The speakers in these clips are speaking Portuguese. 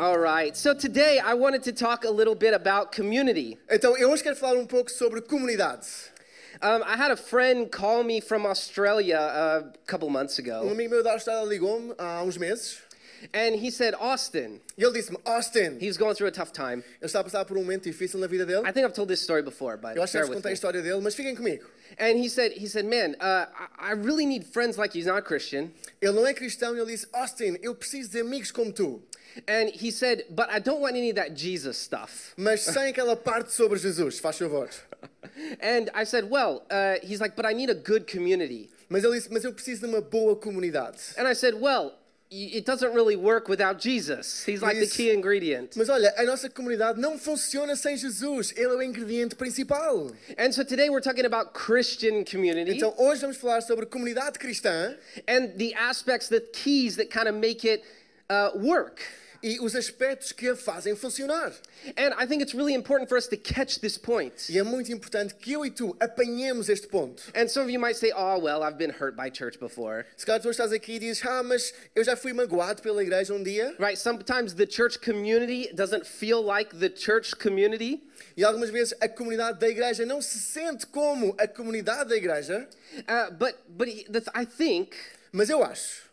All right. So today I wanted to talk a little bit about community. Então, eu hoje quero falar um pouco sobre comunidade. Um, I had a friend call me from Australia uh, a couple months Um ago, amigo meu da Austrália ligou-me há uns meses and he said, Austin, e ele disse-me: Austin, he's going through a tough time. ele está a passar por um momento difícil na vida dele. I think I've told this story before, but Eu acho que já bear vos with contei a história dele, mas fiquem comigo. And he said, he said, man, uh, I, really need friends like you. He's not Christian. Ele não é cristão e ele disse: Austin, eu preciso de amigos como tu, And he said, but I don't want any of that Jesus stuff. mas sem aquela parte sobre Jesus, faz favor. And I said, well, uh, he's like, but I need a good community. Mas ele disse: Mas eu preciso de uma boa comunidade. And I said, well, it doesn't really work without Jesus. He's like the key ingredient. Mas olha, a nossa comunidade não funciona sem Jesus, ele é o ingrediente principal. And so today we're talking about Christian community Então hoje vamos falar sobre comunidade cristã and the aspects, the keys that kind of make it uh, work. e os aspectos que a fazem funcionar. And I think it's really important for us to catch this point. E é muito importante que eu e tu apanhemos este ponto. And some of you might say, oh, well, I've been hurt by church before. Se calhar tu estás aqui e dizes, ah, mas eu já fui magoado pela igreja um dia. Right? Sometimes the church community doesn't feel like the church community. E algumas vezes a comunidade da igreja não se sente como a comunidade da igreja. Uh, but but I think Mas eu acho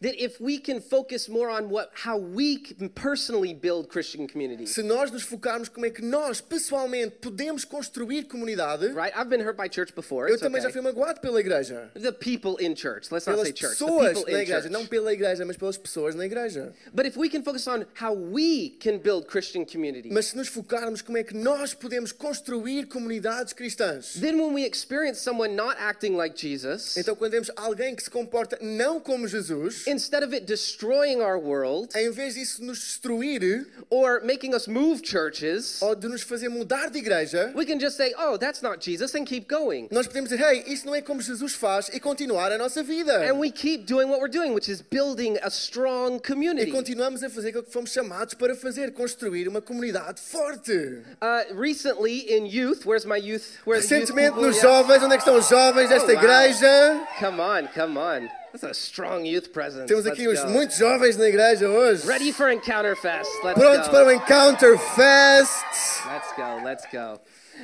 that if we can focus more on what how we can personally build Christian community, se nós nos focarmos como é que nós, pessoalmente, podemos construir comunidade. right? I've been hurt by church before. Eu também já fui magoado pela igreja. The people in church. Let's not say church. The pessoas people na in igreja. church. Não pela igreja, mas pelas pessoas na igreja. But if we can focus on how we can build Christian community, Mas se nos focarmos como é que nós podemos construir comunidades cristãs. then when we experience someone not acting like Jesus, Então, quando vemos alguém que se comporta não como Jesus, instead of it destroying our world em vez disso nos destruir or making us move churches, ou de nos fazer mudar de igreja, we can just say, "Oh, that's not Jesus," and keep going. nós podemos dizer, hey, isso não é como Jesus faz e continuar a nossa vida. And we keep doing what we're doing, which is building a strong E community. continuamos a fazer aquilo que fomos chamados para fazer, construir uma comunidade forte. Uh, recently in youth, where's my youth? Where's youth Recentemente people? nos jovens, onde é que estão os jovens desta Oh, wow. igreja? Come on, come on. That's a strong youth presence. Temos aqui uns muitos jovens na igreja hoje. Ready for Encounter Fest. Let's Prontos go. para o Encounter Fest. Let's go. Let's go.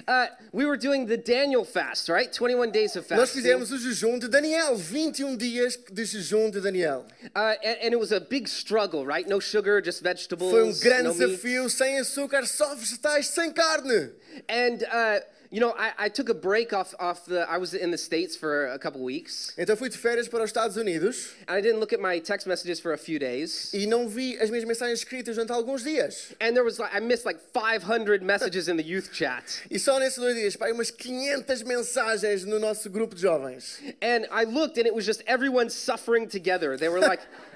Uh, we were doing the Daniel fast, right? 21 days of Nós fasting. fizemos o jejum de Daniel, 21 dias de jejum de Daniel. Uh, and, and it was a big struggle, right? No sugar, just vegetables. Foi um grande no meat. desafio, sem açúcar, só vegetais, sem carne. And uh, you know, I, I took a break off off the. I was in the states for a couple weeks, Então fui de férias para os Estados Unidos and I didn't look at my text messages for a few days. e não vi as minhas mensagens escritas durante alguns dias. And there was like I missed like 500 messages in the youth chat. E só nesses dois dias, pá, umas 500 mensagens no nosso grupo de jovens. And I looked, and it was just everyone suffering together. They were like,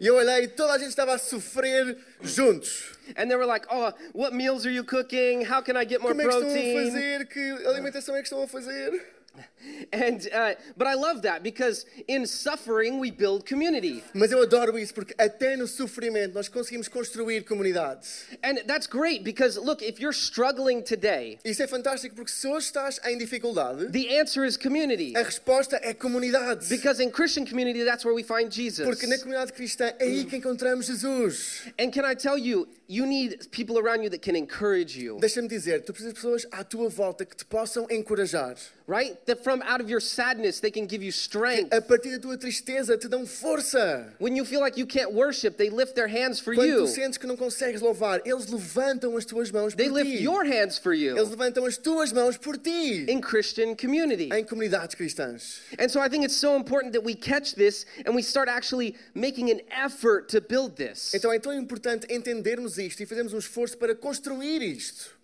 E eu olhei e toda a gente estava a sofrer juntos. and they were like, "Oh, what meals are you cooking? How can I get more Como é que estão a protein?" fazer? Que alimentação é que estão a fazer? And uh, but I love that because in suffering we build community, Mas eu adoro isso porque até no sofrimento nós conseguimos construir comunidades. and that's great because look, if you're struggling today, Isso é fantástico porque se hoje estás em dificuldade, the answer is community. a resposta é comunidade. Because in Christian community, that's where we find Jesus. Porque na comunidade cristã é aí que encontramos Jesus. And can I tell you, you need people around you that can encourage you, Deixa-me dizer, tu precisas de pessoas à tua volta que te possam encorajar. right? That from out of your sadness, they can give you strength. A partir da tua tristeza te dão força. When you feel like you can't worship, they lift their hands for Quando you. tu sentes que não consegues louvar, eles levantam as tuas mãos They por lift ti. your hands for Eles you levantam as tuas mãos por ti. in Christian community. Em comunidades cristãs. And so I think it's so important that we catch this and we start actually making an effort to build this. Então é tão importante entendermos isto e fazermos um esforço para construir isto.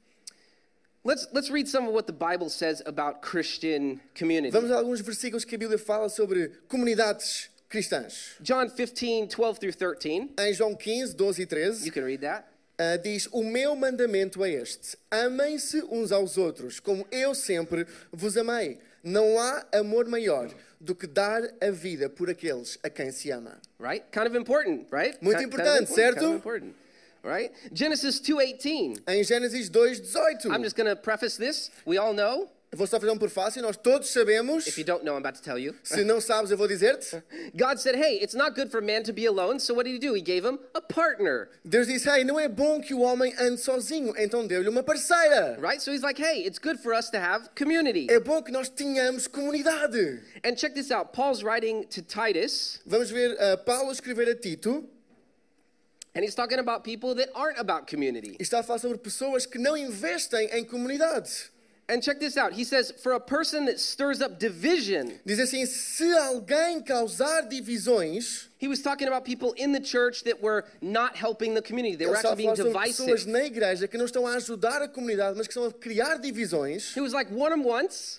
Let's, let's read some of what the Bible says about Christian community. Vamos a alguns versículos que a Bíblia fala sobre comunidades cristãs. John 15, 12 through 13. Em João 15, 12 e You 13, can read that. ah, diz: O meu mandamento é este: amem-se uns aos outros, como eu sempre vos amei. Não há amor maior do que dar a vida por aqueles a quem se ama. Right? Kind of important, right? Muito Kind- kind of importante, important, certo? Kind of important. Right? Genesis 2:18. Em Gênesis 2, 18. I'm just going to preface this. We all know. Vou só fazer um prefácio, nós todos sabemos. If you don't know, I'm about to tell you. Se não sabes, eu vou dizer-te. God said, "Hey, it's not good for man to be alone." So what did he do? He gave him a partner. Deus disse: Ei, não é bom que o homem ande sozinho, então deu-lhe uma parceira. Right? So he's like, "Hey, it's good for us to have community." É bom que nós tenhamos comunidade. And check this out. Paul's writing to Titus, Vamos ver ah, Paulo escrever a Tito and he's talking about people that aren't about community. e está a falar sobre pessoas que não investem em comunidade. And check this out. He says, "For a person that stirs up division." Diz assim: se alguém causar divisões, He was talking about people in the church that were not helping the community. They were actually being sobre pessoas divisive. na igreja que não estão a ajudar a comunidade, mas que estão a criar divisões. He was like, warn them once,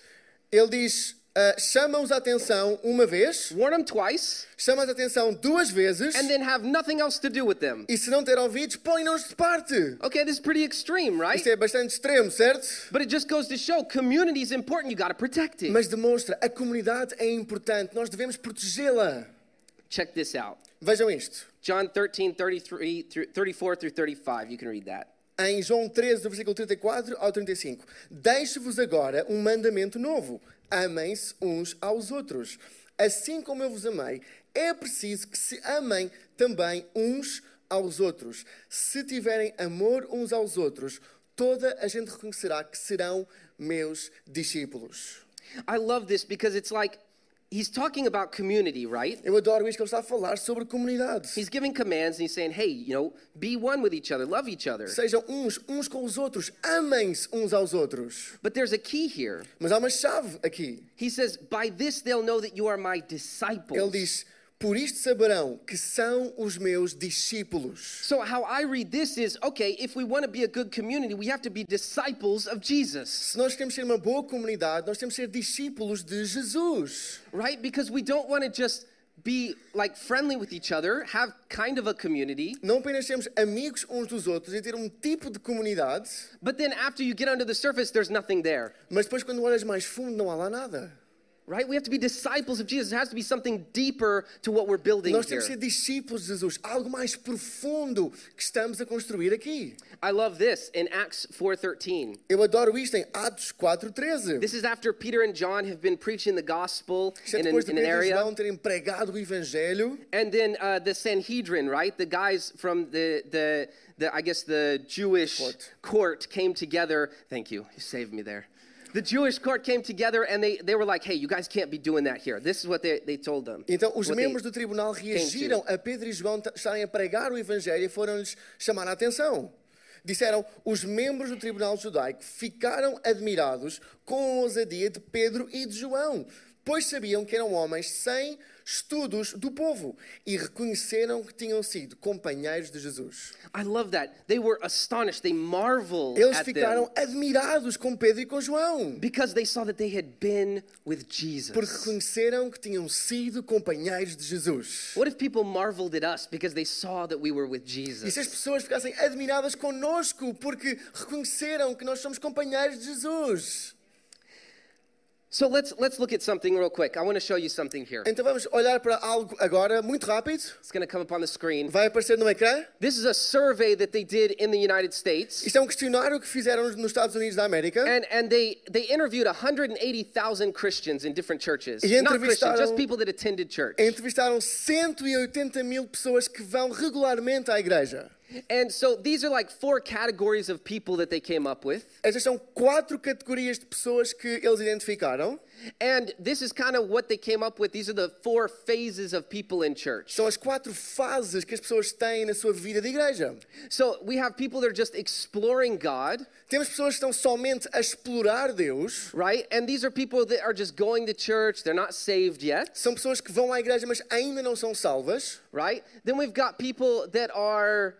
Ele diz: ah, chama-os a atenção uma vez, warn them twice, chama-os a atenção duas vezes, and then have nothing else to do with them. e se não ter ouvidos, põe-nos de parte. Okay, this is pretty extreme, right? Isto é bastante extremo, certo? But it just goes to show community is important. You got to protect it. Mas demonstra a comunidade é importante, nós devemos protegê-la. Check this out. Vejam isto. John 13, 33 through 34 through 35. You can read that. Em João 13, do versículo 34 ao 35. Deixo-vos agora um mandamento novo: amem-se uns aos outros. Assim como eu vos amei, é preciso que se amem também uns aos outros. Se tiverem amor uns aos outros, toda a gente reconhecerá que serão meus discípulos. I love this because it's like he's talking about community, right? Eu adoro isto que ele está a falar sobre comunidade. He's giving commands and he's saying, hey, you know, be one with each other, love each other. Sejam uns uns com os outros, amem-se uns aos outros. But there's a key here. Mas há uma chave aqui. He says, by this they'll know that you are my disciples. Ele diz: Por isto saberão que são os meus discípulos. So, how I read this is okay, if we want to be a good community, we have to be disciples of Jesus, Se nós queremos ser uma boa comunidade, nós temos que ser discípulos de Jesus. right? Because we don't want to just be like friendly with each other, have kind of a community, Não apenas sermos amigos uns dos outros e ter um tipo de comunidade, but then after you get under the surface, there's nothing there, mas depois, quando olhas mais fundo, não há lá nada. Right? We have to be disciples of Jesus. There has to be something deeper to what we're building Nós temos que ser discípulos de Jesus, algo mais profundo que estamos a construir aqui. I love this in Acts 4:13. Eu adoro isto em Atos 4,13. This is after Peter and John have been preaching the gospel Isto é in an, depois de in an Pedro e area. João terem pregado o Evangelho. And then uh, the Sanhedrin, right? The guys from the, the, the I guess the Jewish Court. court. came together. Thank you. You saved me there. The Jewish court came together and they, they were like, hey, you guys can't be doing that here. This is what they, they told them. Então, os membros do tribunal reagiram a Pedro e João estarem a pregar o Evangelho e foram-lhes chamar a atenção. Disseram, os membros do tribunal judaico ficaram admirados com a ousadia de Pedro e de João, pois sabiam que eram homens sem estudos do povo e reconheceram que tinham sido companheiros de Jesus. I love that. They were astonished. They marveled Eles ficaram admirados com Pedro e com João, because they saw that they had been with Jesus. porque reconheceram que tinham sido companheiros de Jesus. What if people marveled at us because they saw that we were with E se as Jesus? pessoas ficassem admiradas connosco porque reconheceram que nós somos companheiros de Jesus? So let's let's look at something real quick. I want to show you something here. Então vamos olhar para algo agora, muito rápido. It's going to come up on the screen. Vai aparecer no ecrã. This is a survey that they did in the United States. Isto é um questionário que fizeram nos Estados Unidos da América. And, and they, they interviewed 180,000 Christians in different churches. E Not Christians, just people that attended church. Entrevistaram 180 mil pessoas que vão regularmente à igreja. And so these are like four categories of people that they came up with. Estas são quatro categorias de pessoas que eles identificaram. And this is kind of what they came up with. These are the four phases of people in church. São as quatro fases que as pessoas têm na sua vida de igreja. So we have people that are just exploring God, Temos pessoas que estão somente a explorar Deus. right? And these are people that are just going to church. They're not saved yet, São pessoas que vão à igreja, mas ainda não são salvas. right? Then we've got people that are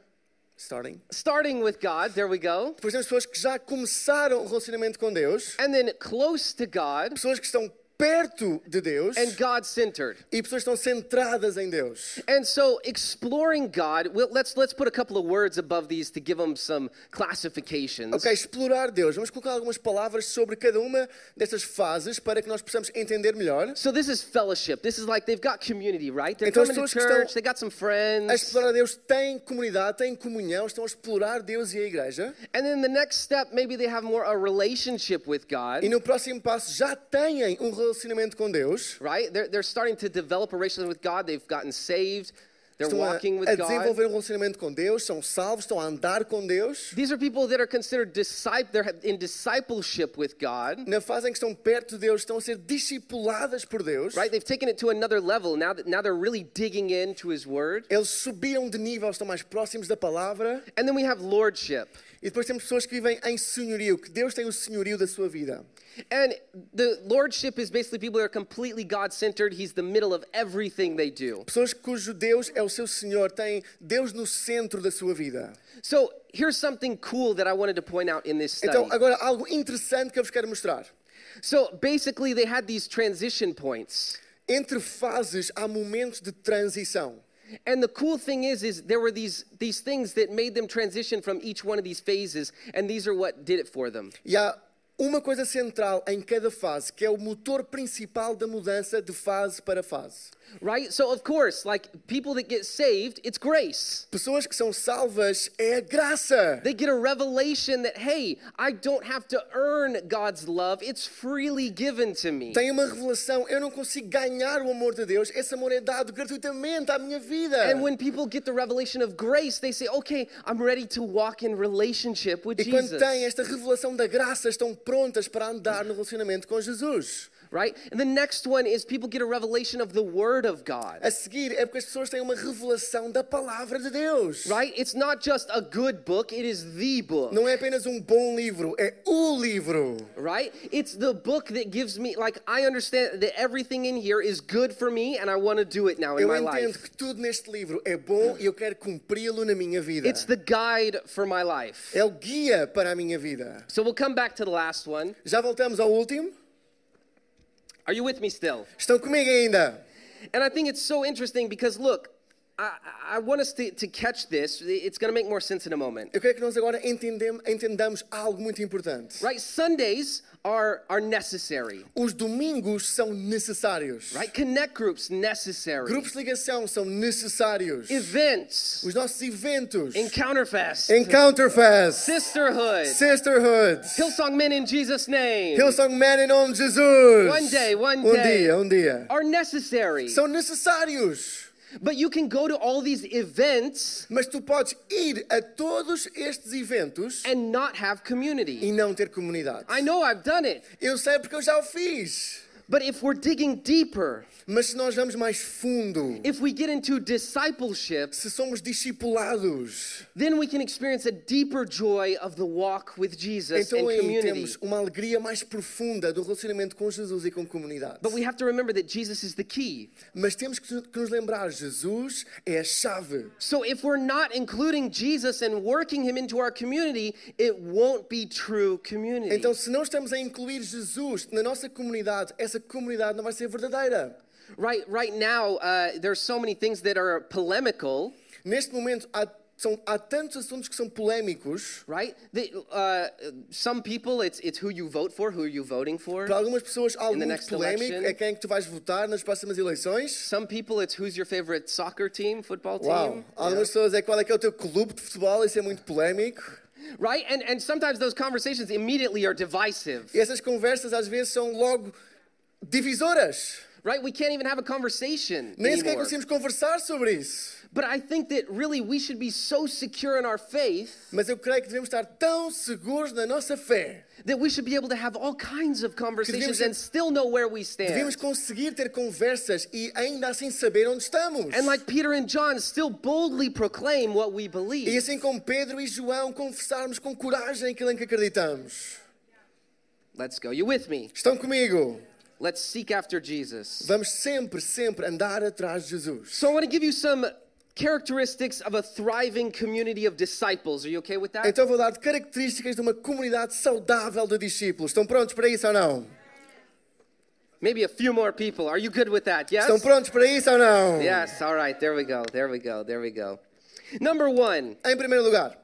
Starting. starting with God, there we go, Depois temos pessoas que já começaram o relacionamento com Deus, and then close to God pessoas que estão perto de Deus and God centered. e pessoas estão centradas em Deus. And so exploring God, well, let's let's put a couple of words above these to give them some classifications. Ok, explorar Deus. Vamos colocar algumas palavras sobre cada uma dessas fases para que nós possamos entender melhor. So this is fellowship. This is like they've got community, right? They're Então coming to church, they got some A friends. explorar Deus têm comunidade, têm comunhão, estão a explorar Deus e a igreja. And then the next step, maybe they have more a relationship with God, E no próximo passo já têm um relacionamento com Deus. right? They're, they're starting to develop a relationship with God. They've gotten saved. They're Estão a, walking with a God. desenvolver um relacionamento com Deus, são salvos, estão a andar com Deus. These are people that are considered disciple. They're in discipleship with God, Na fase em que estão perto de Deus, estão a ser discipuladas por Deus. right? They've taken it to another level. Now that now they're really digging into His Word. Eles subiram de nível, estão mais próximos da palavra. And then we have lordship. E depois temos pessoas que vivem em senhorio, que Deus tem o senhorio da sua vida. And the lordship is basically people that are completely God centered. He's the middle of everything they do. Pessoas cujo Deus é o seu Senhor, têm Deus no centro da sua vida. So here's something cool that I wanted to point out in this study. Então, agora, algo interessante que eu vos quero mostrar. So basically, they had these transition points. Entre fases há momentos de transição. And the cool thing is, is there were these, these things that made them transition from each one of these phases, and these are what did it for them. E há uma coisa central em cada fase, que é o motor principal da mudança de fase para fase. Right? So, of course, like people that get saved, it's grace. Pessoas que são salvas é a graça. They get a revelation that, hey, I don't have to earn God's love, it's freely given to me. Tem uma revelação, eu não consigo ganhar o amor de Deus, esse amor é dado gratuitamente à minha vida. And when people get the revelation of grace, they say, okay, I'm ready to walk in relationship with E quando Jesus. têm esta revelação da graça, estão prontas para andar no relacionamento com Jesus. Right? And the next one is people get a revelation of the Word of God. A seguir é porque as pessoas têm uma revelação da palavra de Deus. Right? It's not just a good book, it is the book. Não é apenas um bom livro, é o livro. Right? It's the book that gives me, like, I understand that everything in here is good for me and I want to do it now in Eu my entendo que tudo neste livro é bom e eu quero cumpri-lo na minha vida. It's the guide for my life. É o guia para a minha vida. So we'll come back to the last one. Já voltamos ao último? Are you with me still? Estão comigo ainda? And I think it's so interesting because, look, I, I want us to, to catch this. It's going to make more sense in a moment. Eu quero que nós agora entendem- entendamos algo muito importante. Right? Sundays are, are necessary. Os domingos são necessários. Right? Connect groups, necessary. Grupos de ligação são necessários. Events, Os nossos eventos. Encounterfest, Encounterfest. Sisterhood, Sisterhood. Hillsong Men in Jesus' name Hillsong Men em nome de Jesus. One day, one day. um day. dia, um dia. are necessary. São necessários. But you can go to all these events Mas tu podes ir a todos estes eventos and not have community. e não ter comunidade. I know I've done it. Eu sei porque eu já o fiz. But if we're digging deeper, Mas se nós vamos mais fundo, if we get into discipleship, se somos discipulados, then we can experience a deeper joy of the walk with Jesus então and community. temos uma alegria mais profunda do relacionamento com Jesus e com comunidade. But we have to remember that Jesus is the key. Mas temos que que nos lembrar, Jesus é a chave. So if we're not including Jesus and working him into our community, it won't be true community. Então, se não estamos a incluir Jesus na nossa comunidade, essa comunidade não vai ser verdadeira. Right, right now, uh, there's so many things that are polemical, Neste momento, há, são, há tantos assuntos que são polémicos. right? That, uh, some people, it's, it's who you vote for, who are you voting for. Para algumas pessoas, algo In the muito polémico election. é quem é que tu vais votar nas próximas eleições. Some people, it's who's your favorite soccer team, football team. Uau! Algumas pessoas é qual é que é o teu clube de futebol, isso é muito polémico. Right? And, and sometimes those conversations immediately are divisive. E essas conversas às vezes são logo divisoras. Right? We can't even have a conversation Nem sequer anymore. conseguimos conversar sobre isso. But I think that really we should be so secure in our faith Mas eu creio que devemos estar tão seguros na nossa fé. that we should be able to have all kinds of conversations and still know where we stand. Devemos conseguir ter conversas e ainda assim saber onde estamos. And like Peter and John, still boldly proclaim what we E believe. assim como Pedro e João confessarmos com coragem aquilo em que acreditamos. Let's go. You with me? Estão comigo? Let's seek after Jesus. Vamos sempre, sempre andar atrás de Jesus. So I want to give you some characteristics of a thriving community of disciples. Are you okay with that? Então vou dar características de uma comunidade saudável de discípulos. Estão prontos para isso ou não? Maybe a few more people. Are you good with that? Yes? Estão prontos para isso ou não? Yes, all right. There we go. There we go. There we go. Number one, Em primeiro lugar,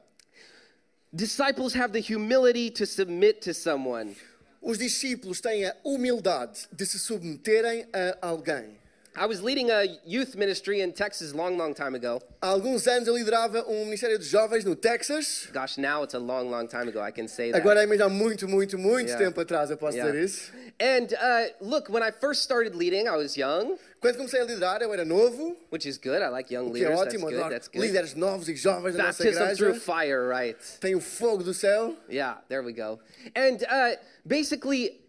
disciples have the humility to submit to someone. Os discípulos têm a humildade de se submeterem a alguém. I was leading a youth ministry in Texas long, long time ago. Há alguns anos eu liderava um ministério de jovens no Texas. Gosh, now it's a long, long time ago. I can say that. Agora é mesmo há muito, muito, muito Yeah. tempo atrás, eu posso Yeah. dizer isso. And uh, look, when I first started leading, I was young, Quando comecei a liderar, eu era novo, which is good. I like young é leaders. That's ótimo, good. adoro That's good. líderes novos e jovens da nossa Baptism through igreja. fire, right? Tem o fogo do céu. Yeah, there we go. And uh, basically,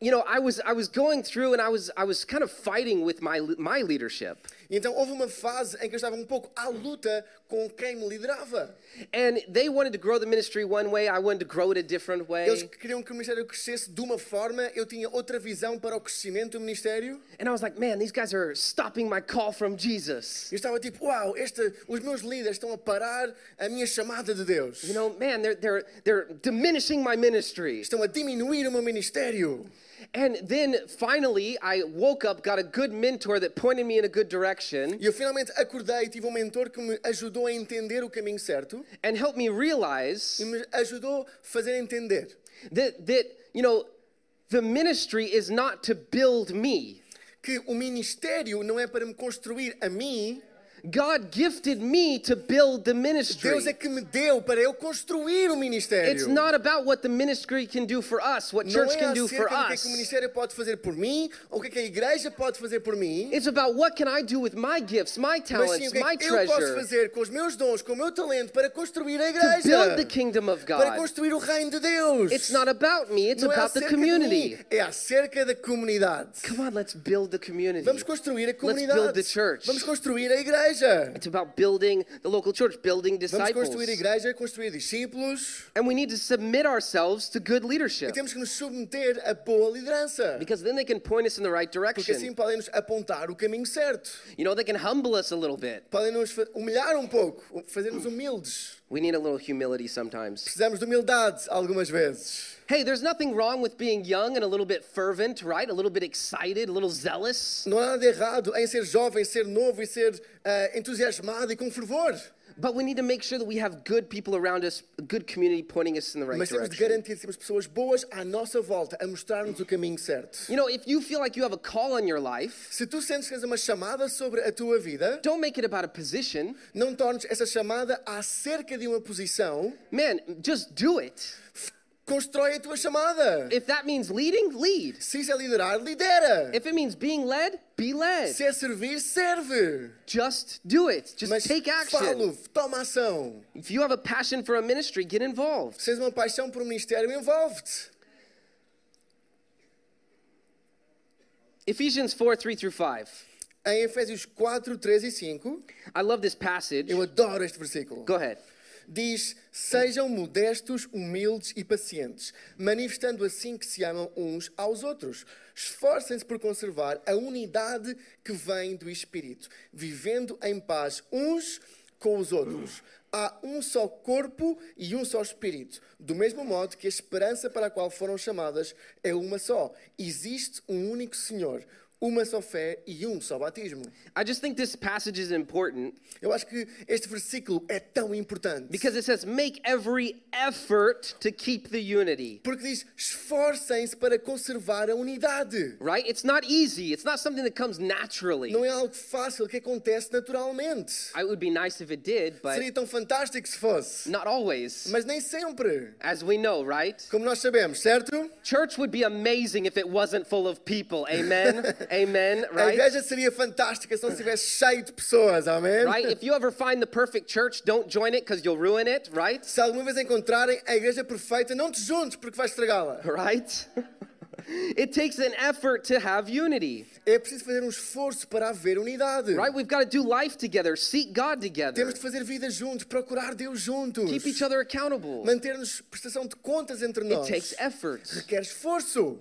you know, I was I was going through and I was I was kind of fighting with my my leadership. Então houve uma fase em que eu estava um pouco à luta com quem me liderava. And they wanted to grow the ministry one way, I wanted to grow it a different way. Eles queriam que o ministério crescesse de uma forma, eu tinha outra visão para o crescimento do ministério. And I was like, man, these guys are stopping my call from Jesus. Eu estava tipo, uau, este, os meus líderes estão a parar a minha chamada de Deus. You know, man, they're they're they're diminishing my ministry. Estão a diminuir o meu ministério. And then finally, I woke up, got a good mentor that pointed me in a good direction E eu finalmente acordei e tive um mentor que me ajudou a entender o caminho certo and helped me e realize me ajudou a fazer entender that that, you know, the ministry is not to build me. que o ministério não é para me construir a mim, God gifted me to build the ministry. Deus é que me deu para eu construir o ministério. It's not about what the ministry can do for us, what não church é can do for acerca do que, é que o us. ministério pode fazer por mim ou o que, é que a igreja pode fazer por mim. It's about what can I do with my gifts, my Mas sim, talents, o que é eu posso fazer com os meus dons, com o meu talento para construir a to igreja, build the kingdom of para God. construir o reino de Deus. It's not about me, it's não é about the acerca de mim, community. é acerca da comunidade. Come on, let's build the community. Vamos construir a Let's comunidade. build the church. Vamos construir a igreja. It's about building the local church, building Vamos disciples. construir a igreja, construir discípulos. And we need to submit ourselves to good E leadership temos que nos submeter a boa liderança. because then they can point us in the right Porque assim direction. podem nos apontar o caminho certo. You know, they can humble us a little bit. Podem nos humilhar um pouco, fazer-nos humildes. We need a little humility sometimes. Precisamos de humildade algumas vezes. Hey, there's nothing wrong with being young and a little bit fervent, right? A little bit excited, a little zealous. Não há nada errado em ser jovem, ser novo e ser ah, entusiasmado e com fervor. But we need to make sure that we have good people around us, good community pointing us in the right Mas temos de garantir que temos pessoas boas à nossa volta a mostrar-nos o caminho certo. You know, if you feel like you have a call on your life, Se tu sentes que tens uma chamada sobre a tua vida, don't make it about a position. não tornes essa chamada acerca de uma posição. Man, just do it. Constrói a tua chamada. If that means leading, lead. Se isso é liderar, lidera. If it means being led, be led. Se é servir, serve. Just do it. Just Mas take action. falo, toma ação. If you have a passion for a ministry, get involved. Se tens uma paixão por um ministério, envolve-te. Ephesians 4 3 through 5. Em Efésios 4, 3 e 5, I love this passage. eu adoro este versículo. Go ahead. Diz: Sejam modestos, humildes e pacientes, manifestando assim que se amam uns aos outros. Esforcem-se por conservar a unidade que vem do Espírito, vivendo em paz uns com os outros. Há um só corpo e um só Espírito, do mesmo modo que a esperança para a qual foram chamadas é uma só. Existe um único Senhor, uma só fé e um só batismo. I just think this passage is important Eu acho que este versículo é tão importante. because it says, make every effort to keep the unity. Porque diz: esforcem-se para conservar a unidade. Right? It's not easy. It's not something that comes naturally. Não é algo fácil que acontece naturalmente. It would be nice if it did, but Seria tão fantástico se fosse. not always. Mas nem sempre. As we know, right? Como nós sabemos, certo? Church would be amazing if it wasn't full of people. Amen. Amen. A Right? igreja seria fantástica se não estivesse cheio de pessoas, amém? Right? If you ever find the perfect church, don't join it because you'll ruin it, right? Se alguma vez encontrarem a igreja perfeita, não te juntes porque vais estragá-la. Right? It takes an effort to have unity. É preciso fazer um esforço para haver unidade. Right? We've got to do life together, seek God together, Temos de fazer vida juntos, procurar Deus juntos. keep each other accountable. Manter-nos prestação de contas entre It nós. takes effort. Requer esforço.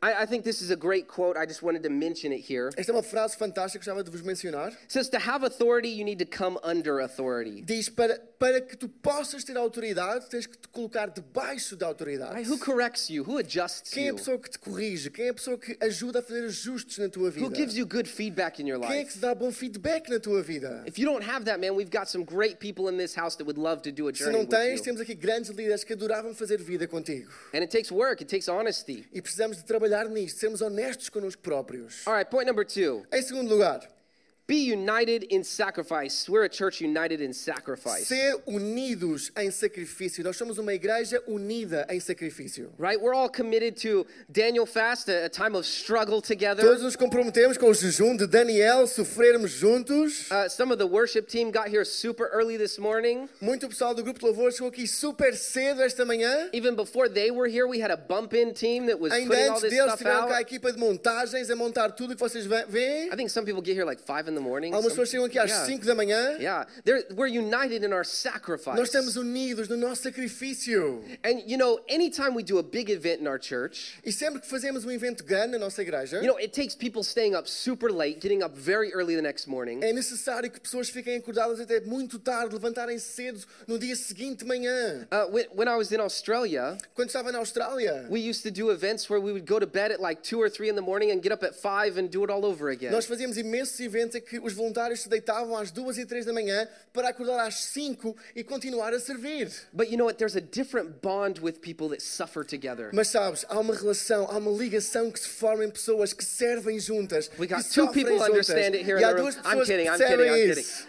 I, I think this is a great quote. I just wanted to mention it here. Esta é uma frase fantástica que gostava de vos mencionar. It says, To have authority, you need to come under authority. Diz: para, para que tu possas ter autoridade, tens que te colocar debaixo da autoridade. Right? Who corrects you? Who adjusts Quem é a pessoa que te corrige? Quem é a pessoa que ajuda a fazer ajustes na tua vida? Who gives you good feedback in your Quem é que life? te dá bom feedback na tua vida? If you don't have that, man, we've got some great people in this house that would love to do a Se journey não with tens, you. temos aqui grandes líderes que adoravam fazer vida contigo. And it takes work, it takes honesty. E precisamos de trabalhar nisto, sermos honestos connosco próprios. All right, point number two Em segundo lugar, be united in sacrifice. We're a church united in sacrifice. ser unidos em sacrifício. Nós somos uma igreja unida em sacrifício. Right? We're all committed to Daniel fast, a, a time of struggle together. Todos nos comprometemos com o jejum de Daniel, sofrermos juntos. Uh, some of the worship team got here super early this morning. Muito pessoal do grupo de louvor chegou aqui super cedo esta manhã. Even before they were here, we had a bump in team that was Ainda putting all antes this deles stuff tiveram cá a out. equipa de montagens a montar tudo que vocês ve- veem. I think some people get here like 5 in morning. Algumas chegam aqui às yeah. 5 da manhã. Yeah, They're, we're united in our sacrifice. Nós estamos unidos no nosso sacrifício. And you know, anytime we do a big event in our church, E sempre que fazemos um evento grande na nossa igreja, you know, it takes people staying up super late, getting up very early the next morning. é necessário que pessoas fiquem acordadas até muito tarde, levantarem cedo no dia seguinte de manhã. Uh, when, when I was in Australia, Quando estava na Austrália, we used to do events where we would go to bed at like 2 or 3 in the morning and get up at 5 and do it all over again. nós fazíamos imensos eventos em que os voluntários se deitavam às duas e três da manhã para acordar às 5 e continuar a servir. But you know what? There's a different bond with people that suffer together. Mas sabes, há uma relação, há uma ligação que se forma em pessoas que servem juntas. We got two people juntas. understand it here in há the room. I'm kidding, que I'm kidding, I'm isso.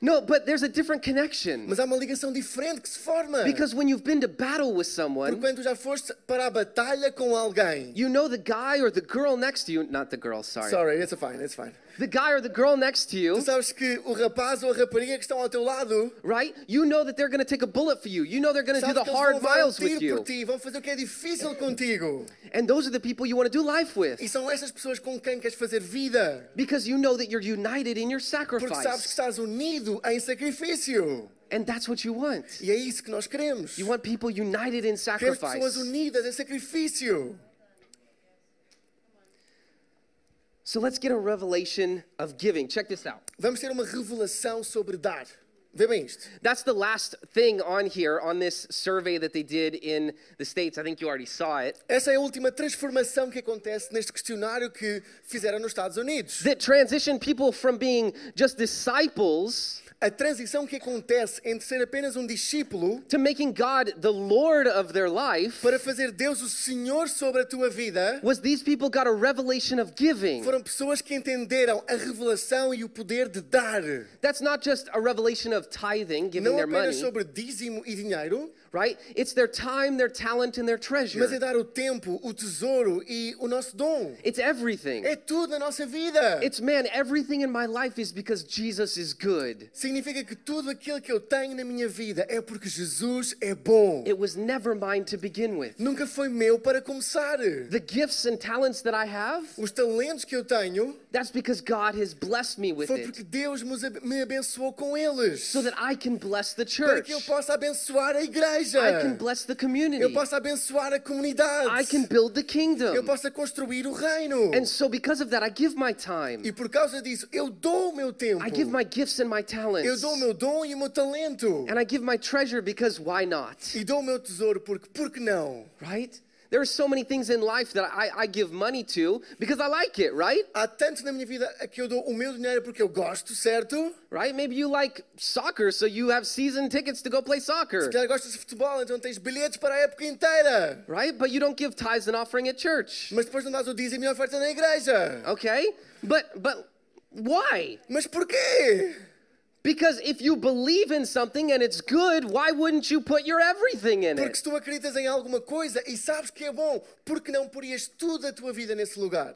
No, but there's a different connection. Mas há uma ligação diferente que se forma. Because when you've been to battle with Porque someone, quando tu já foste para a batalha com alguém. you know the guy or the girl next to you, not the girl, sorry. Sorry, it's fine, it's fine. The guy or the girl next to you, Tu sabes que o rapaz ou a rapariga que estão ao teu lado right? You know that they're going to take a bullet for you. You know they're going to do the hard levar um miles with por you. ti, vão fazer o que é difícil contigo. And those are the people you want to do life with E são essas pessoas com quem queres fazer vida. because you know that you're united in your Porque sabes que sacrifice. estás unido em sacrifício. And that's what you want. E é isso que nós queremos. You want people united in Queremos pessoas sacrifice. unidas em sacrifício. So let's get a revelation of giving. Check this out. Vamos ter uma revelação sobre dar. Vê bem isto. That's the last thing on here on this survey that they did in the States. I think you already saw it. Essa é a última transformação que acontece neste questionário que fizeram nos Estados Unidos. That transitioned people from being just disciples A transição que acontece entre ser apenas um discípulo to making God the Lord of their life para fazer Deus o Senhor sobre a tua vida was these people got a revelation of giving. foram pessoas que entenderam a revelação e o poder de dar. That's not just a revelation of tithing, giving Não their money, apenas sobre dízimo e dinheiro, right? It's their time, their talent, and their mas treasure. é dar o tempo, o tesouro e o nosso dom. It's everything. É tudo na nossa vida. It's man, everything in my life is because Jesus is good. Significa que tudo aquilo que eu tenho na minha vida é porque Jesus é bom. It was never mine to begin with. Nunca foi meu para começar. The gifts and talents that I have, Os talentos que eu tenho that's because God has blessed me with foi it porque Deus me ab- me abençoou com eles. so that I can bless the Para church. que eu possa abençoar a igreja. I can bless the Eu community. possa abençoar a comunidade. I can build the Eu kingdom. possa construir o reino. And so because of that, I give my time. E por causa disso, eu dou o meu tempo. I give my gifts and my Eu talents. dou o meu dom e o meu talento. And I give my treasure because why not? E dou o meu tesouro porque, por que não? Right? There are so many things in life that I, I give money to because I like it, right? Há tanto na minha vida que eu dou o meu dinheiro porque eu gosto, certo? Right? Maybe you like soccer, so you have season tickets to go play soccer. Se calhar gostas de futebol, então tens bilhetes para a época inteira. Right? But you don't give tithes and offering at church. Mas depois não dás o dízimo e a oferta na igreja. Okay? But but why? Mas porquê? Because if you believe in something and it's good, why wouldn't you put your everything in Porque it? se tu acreditas em alguma coisa e sabes que é bom, por que não porias tudo a tua vida nesse lugar?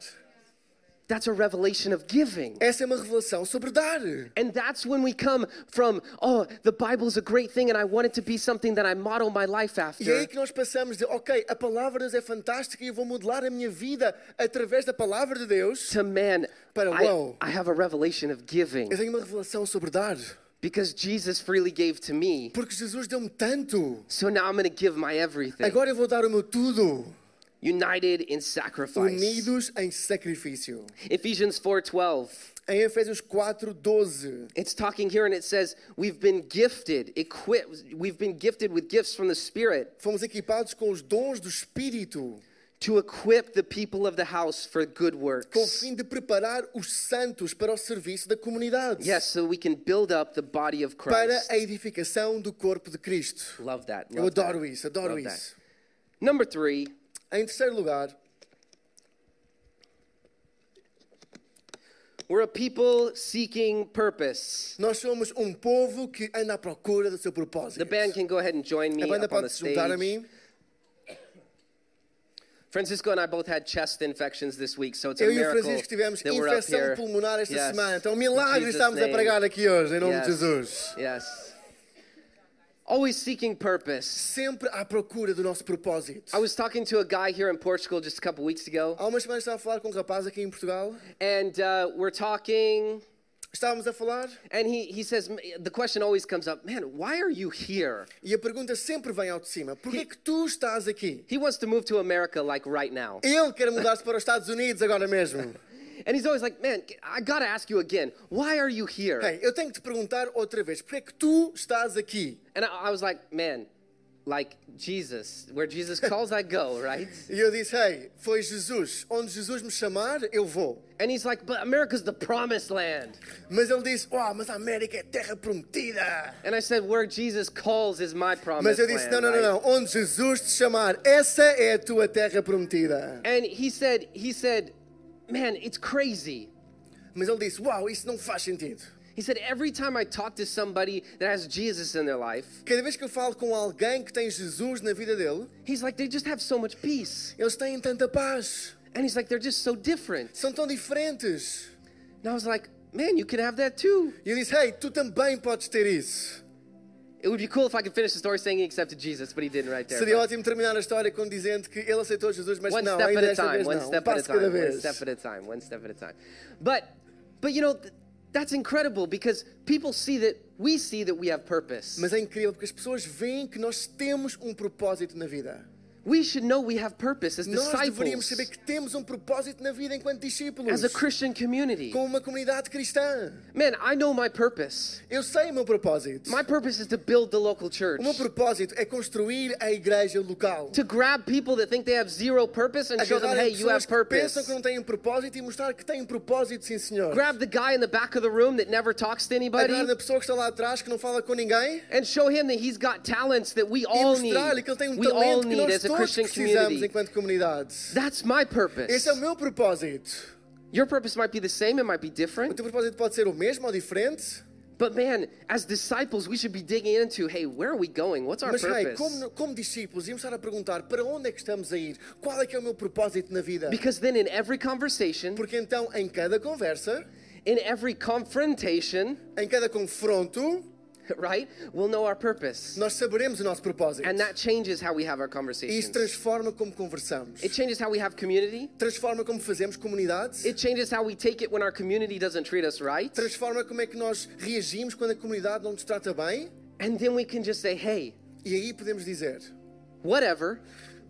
That's a revelation of giving. Essa é uma revelação sobre dar. And that's when we come from, oh, the Bible is a great thing and I want it to be something that I model my life E é after. aí que nós passamos de, ok, a palavra de Deus é fantástica e eu vou modelar a minha vida através da palavra de Deus. To man, Para I, wow. I have a revelation of giving Eu tenho uma revelação sobre dar. because Jesus freely gave to me. Porque Jesus deu-me tanto. So now I'm going to give my everything. Agora eu vou dar o meu tudo. United in sacrifice. unidos em sacrifício. Ephesians 4:12. Em Efésios 4, 12, It's talking here and it says we've been gifted, equipped, we've been gifted with gifts from the Spirit fomos equipados com os dons do Espírito, to equip the people of the house for good works. com o fim de preparar os santos para o serviço da comunidade, Yes, so we can build up the body of Christ. para a edificação do corpo de Cristo. Love that. Eu love that. adoro isso, adoro Love that. isso. Number three, Em terceiro lugar, we're a people seeking purpose. nós somos um povo que anda à procura do seu The propósito. band can go ahead and join me A banda up on the juntar a stage. mim. Francisco and I both had chest infections this week, so it's a Eu e o miracle Francisco tivemos infecção pulmonar esta Yes. semana. Então, milagre estamos a name. pregar aqui hoje, em nome Yes. de Jesus. Yes. Always seeking purpose. Sempre à procura do nosso propósito. I was talking to a guy here in Portugal just a couple weeks ago, Há umas semanas estava a falar com um rapaz aqui em Portugal. and uh, we're talking, Estávamos a falar and he, he says, the question always comes up, man, why are you here? e a pergunta sempre vem ao de cima: porquê que tu estás aqui? He wants to move to America like right now. Ele quer mudar-se para os Estados Unidos agora mesmo. And he's always like, man, I gotta ask you again, why are you here? Hey, eu tenho que te perguntar outra vez: porquê que tu estás aqui? And I, I was like, man, like Jesus, where Jesus calls, I go, right? E eu disse: Hey, foi Jesus. Onde Jesus me chamar, eu vou. And he's like, but America's the promised land. Mas ele disse: Uau, mas a América é terra prometida. And I said, where Jesus calls is my promised land. Mas eu disse: land. não, não, right? não. Onde Jesus te chamar, essa é a tua terra prometida. And he said, he said, man, it's crazy. Mas ele disse: Uau, isso não faz sentido. He said, every time I talk to somebody that has Jesus in their life, Cada vez que eu falo com alguém que tem Jesus na vida dele, he's like, they just have so much peace. eles têm tanta paz. And he's like, they're just so different. São tão diferentes. And I was like, man, you can have that too. E eu disse: Hey, tu também podes ter isso. Seria But ótimo terminar a história com dizendo que ele aceitou Jesus, mas One não, step ainda at a time, vez one não. Um step at a cada time, one vez. step at a time, one step at a time. But, but you know, th- that's incredible because people see that, we see that we have purpose. Mas é incrível porque as pessoas veem que nós temos um propósito na vida. We should know we have purpose as Nós deveríamos disciples, saber que temos um propósito na vida enquanto discípulos. as a Christian community. Com uma comunidade cristã. Man, I know my purpose. Eu sei o meu propósito. My purpose is to build the local church. O meu propósito é construir a igreja local. To grab people that think they have zero purpose and show them, hey, you have pessoas que pensam purpose. que não têm um propósito e mostrar que têm um propósito, sim senhor. Grab the guy in the back of the room that never talks to anybody Agarrar a pessoa que está lá atrás que não fala com ninguém and show him that he's got talents that we all need. mostrar-lhe que ele tem um We all talento que nós as a todos Christian precisamos enquanto comunidade. That's my purpose. Esse é o meu propósito. Your purpose might be the same, it might be O different. teu propósito pode ser o mesmo ou diferente, But man, as disciples, we should be digging into hey, where are we going? What's our mas hey, purpose? como, como discípulos, íamos estar a perguntar para onde é que estamos a ir? Qual é que é o meu propósito na vida? Because then in every conversation, Porque então, em cada conversa, in every confrontation, em cada confronto, right, we'll know our purpose. nós saberemos o nosso propósito. And that changes how we have our E conversations. isso transforma como conversamos. It changes how we have community. Transforma como fazemos comunidades. It changes how we take it when our community doesn't treat us right. Transforma como é que nós reagimos quando a comunidade não nos trata bem. And then we can just say, hey, E aí podemos dizer, whatever,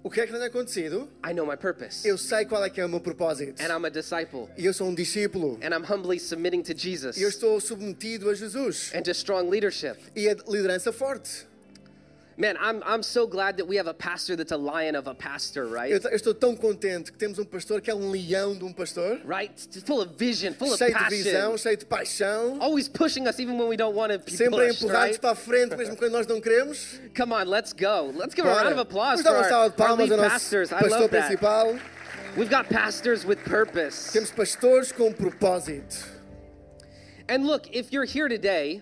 o que é que tem acontecido? I know my purpose. Eu sei qual é que é o meu propósito. And I'm a disciple. E eu sou um discípulo. And I'm humbly submitting to Jesus E eu estou submetido a Jesus. and to strong leadership. E a liderança forte. Man, I'm, I'm so glad that we have a pastor that's a lion of a pastor, right? Eu, estou tão contente que temos um pastor que é um leão de um pastor. Right? Just Full of vision, full of passion. Cheio de visão, cheio de paixão. Always pushing us even when we don't want to be Sempre pushed, empurrar-nos right? para a frente, mesmo quando nós não queremos. Come on, let's go. Let's give a round of applause Vamos for dar uma our, our lead pastors. I love that. We've got pastors with purpose. Temos pastores com propósito. And look, if you're here today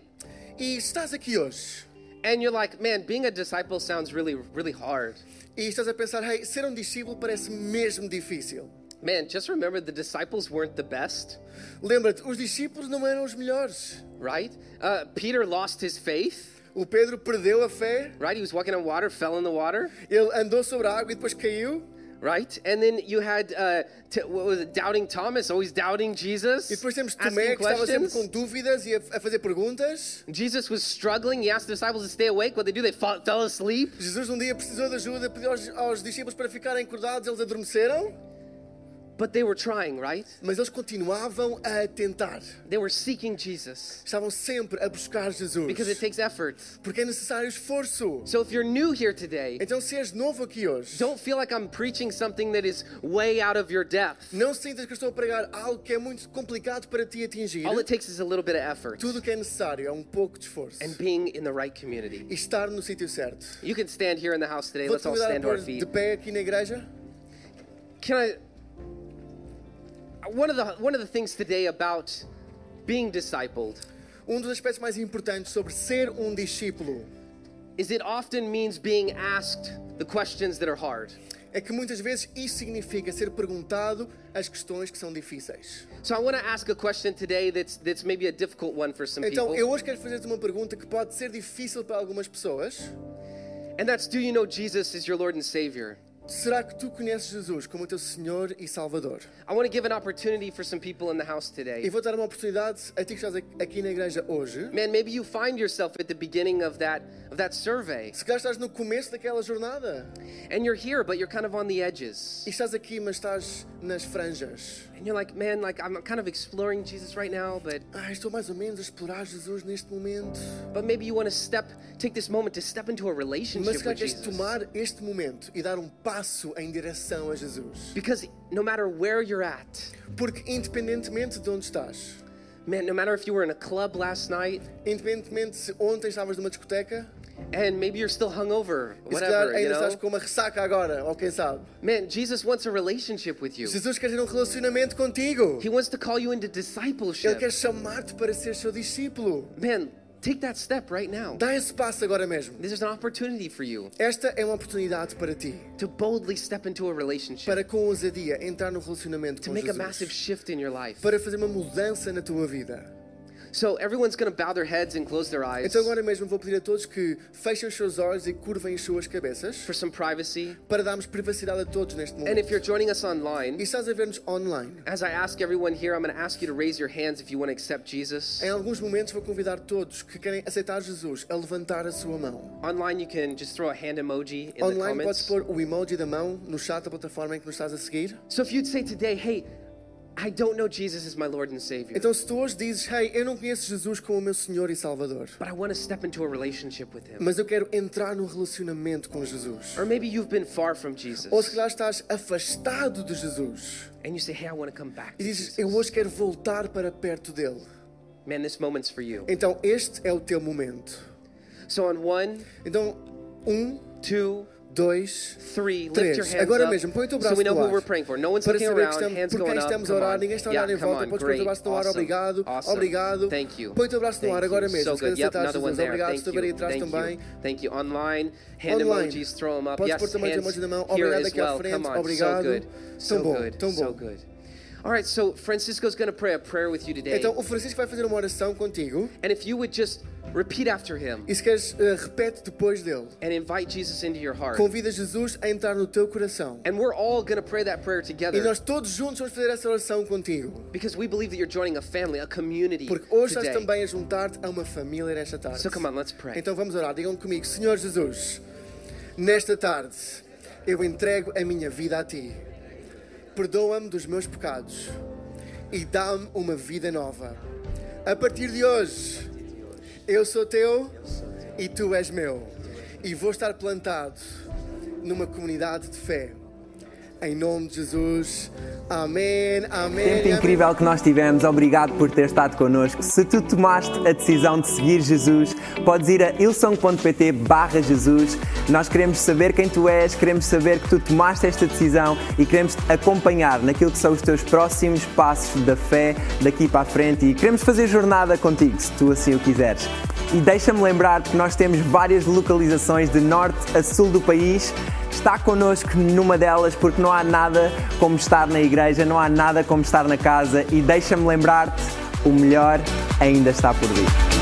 E estás aqui hoje and you're like, man, being a disciple sounds really, really hard. e estás a pensar, hey, ser um discípulo parece mesmo difícil. Man, just remember the disciples weren't the best, Lembra-te, os discípulos não eram os melhores. right? Uh, Peter lost his faith, O Pedro perdeu a fé, right? He was walking on water, fell in the water, ele andou sobre a água e depois caiu, right? And then you had uh, what was it, doubting Thomas, always doubting Jesus, E depois temos Tomé, que estava sempre com dúvidas e a, a fazer perguntas. Jesus was struggling. He asked the disciples to stay awake. What they do? They fall, fell asleep. Jesus um dia precisou de ajuda, pediu aos, aos discípulos para ficarem acordados, eles adormeceram, But they were trying, right? mas eles continuavam a tentar. They were seeking Jesus Estavam sempre a buscar Jesus. because it takes effort. Porque é necessário esforço. So if you're new here today, Então, se és novo aqui hoje, don't feel like I'm preaching something that is way out of your depth. não sintas que estou a pregar algo que é muito complicado para ti atingir. All it takes is a little bit of effort Tudo o que é necessário é um pouco de esforço. and being in the right community. E estar no sítio certo. You can stand here in the house today. Let's all stand to our feet. de pé aqui na igreja. Can I? One of the one of the things today about being discipled Um dos aspectos mais importantes sobre ser um discípulo is it often means being asked the questions that are hard. é que muitas vezes isso significa ser perguntado as questões que são difíceis. So I want to ask a question today that's that's maybe a difficult one for some Então, people, eu hoje quero fazer-te uma pergunta que pode ser difícil para algumas pessoas. and that's do you know Jesus is your Lord and Savior? Será que tu conheces Jesus como teu Senhor e Salvador? I want to give an opportunity for some people in the house E today. vou dar uma oportunidade a ti que estás aqui na igreja hoje. Man, maybe you find yourself at the beginning of that of that survey, Se calhar estás no começo daquela jornada and you're here, but you're kind of on the edges, e estás aqui, mas estás nas franjas. And you're like, man, like I'm kind of exploring Jesus right now, but Ah, estou mais ou menos a explorar Jesus neste momento. but maybe you want to step, take this moment to step into a Mas relationship calhar with Jesus. tomar este momento e dar um passo em direção a Jesus. Because no matter where you're at, Porque independentemente de onde estás, man, no matter if you were in a club last night independentemente se ontem estavas numa discoteca, and maybe you're still hungover, whatever, you ainda estás know, com uma ressaca agora, ou quem sabe. man, Jesus wants a relationship with you. Jesus quer ter um relacionamento contigo. He wants to call you into Ele discipleship. quer chamar-te para ser seu discípulo. Man, take that step right now. Dá esse passo agora mesmo. There's an opportunity for you Esta é uma oportunidade para ti, to boldly step into a relationship, para com ousadia entrar no relacionamento to com make a massive shift in your life. para fazer uma mudança na tua vida. So everyone's going to bow their heads and close their eyes Então agora mesmo vou pedir a todos que fechem os seus olhos e curvem as suas cabeças for some privacy. para darmos privacidade a todos neste And momento. if you're joining us E online, estás a ver-nos online. as I ask everyone here, I'm going to ask you to raise your hands if you want to accept Jesus. Em alguns momentos vou convidar todos que querem aceitar Jesus a levantar a sua mão. Online, you can just throw a hand emoji in the Online podes comments. pôr o emoji da mão no chat da plataforma em que nos estás a seguir. So if you'd say today, hey, I don't know Jesus is my Lord and Savior, Então se tu hoje dizes, hey, eu não conheço Jesus como o meu Senhor e Salvador, but I want to step into a relationship with Him. mas eu quero entrar num relacionamento com Jesus. Or maybe you've been far from Jesus Ou se calhar estás afastado de Jesus and you say, hey, I want to come back e to dizes, eu hoje quero voltar para perto dele. Man, this moment's for you. Então este é o teu momento. So on one, Então, um, two, dois, three, três. hands Agora up mesmo, põe o teu so braço know no ar. we're praying for. No one's Para saber que around, estamos, hands por quem estamos a orar, ninguém está a Yeah, olhar em volta. Podes pôr o teu braço no ar, obrigado. Obrigado. Thank you. Põe o teu braço no ar agora mesmo. So good. Yep, aceitar another one there. obrigado. Estou aí atrás Thank também. you. Thank you. Online, hand emojis, throw them up. Podes Yes, pôr também o hands emoji da mão. Obrigado aqui à frente. So Obrigado. good. So Tão bom, good. tão So bom. All right, so Francisco's going to pray a prayer with you today. Então o Francisco vai fazer uma oração contigo. And if you would just repeat after him E se queres, eh, repete depois dele. and invite Jesus into your heart. Convida Jesus a entrar no teu coração. And we're all going to pray that prayer E together nós todos juntos vamos fazer essa oração contigo. because we believe that you're joining a family, a community Porque hoje estás today. também a juntar-te a uma família nesta tarde. So come on, let's pray. Então vamos orar. Digam comigo, Senhor Jesus, nesta tarde eu entrego a minha vida a Ti. Perdoa-me dos meus pecados e dá-me uma vida nova. A partir de hoje, eu sou Teu e Tu és meu. E vou estar plantado numa comunidade de fé. Em nome de Jesus. Amém. Amém. Tempo amém. incrível que nós tivemos, obrigado por ter estado connosco. Se tu tomaste a decisão de seguir Jesus, podes ir a ilson.pt barra Jesus. Nós queremos saber quem tu és, queremos saber que tu tomaste esta decisão e queremos acompanhar naquilo que são os teus próximos passos da fé daqui para a frente e queremos fazer jornada contigo, se tu assim o quiseres. E deixa-me lembrar que nós temos várias localizações de norte a sul do país. Está connosco numa delas porque não há nada como estar na igreja, não há nada como estar na casa e deixa-me lembrar-te, o melhor ainda está por vir.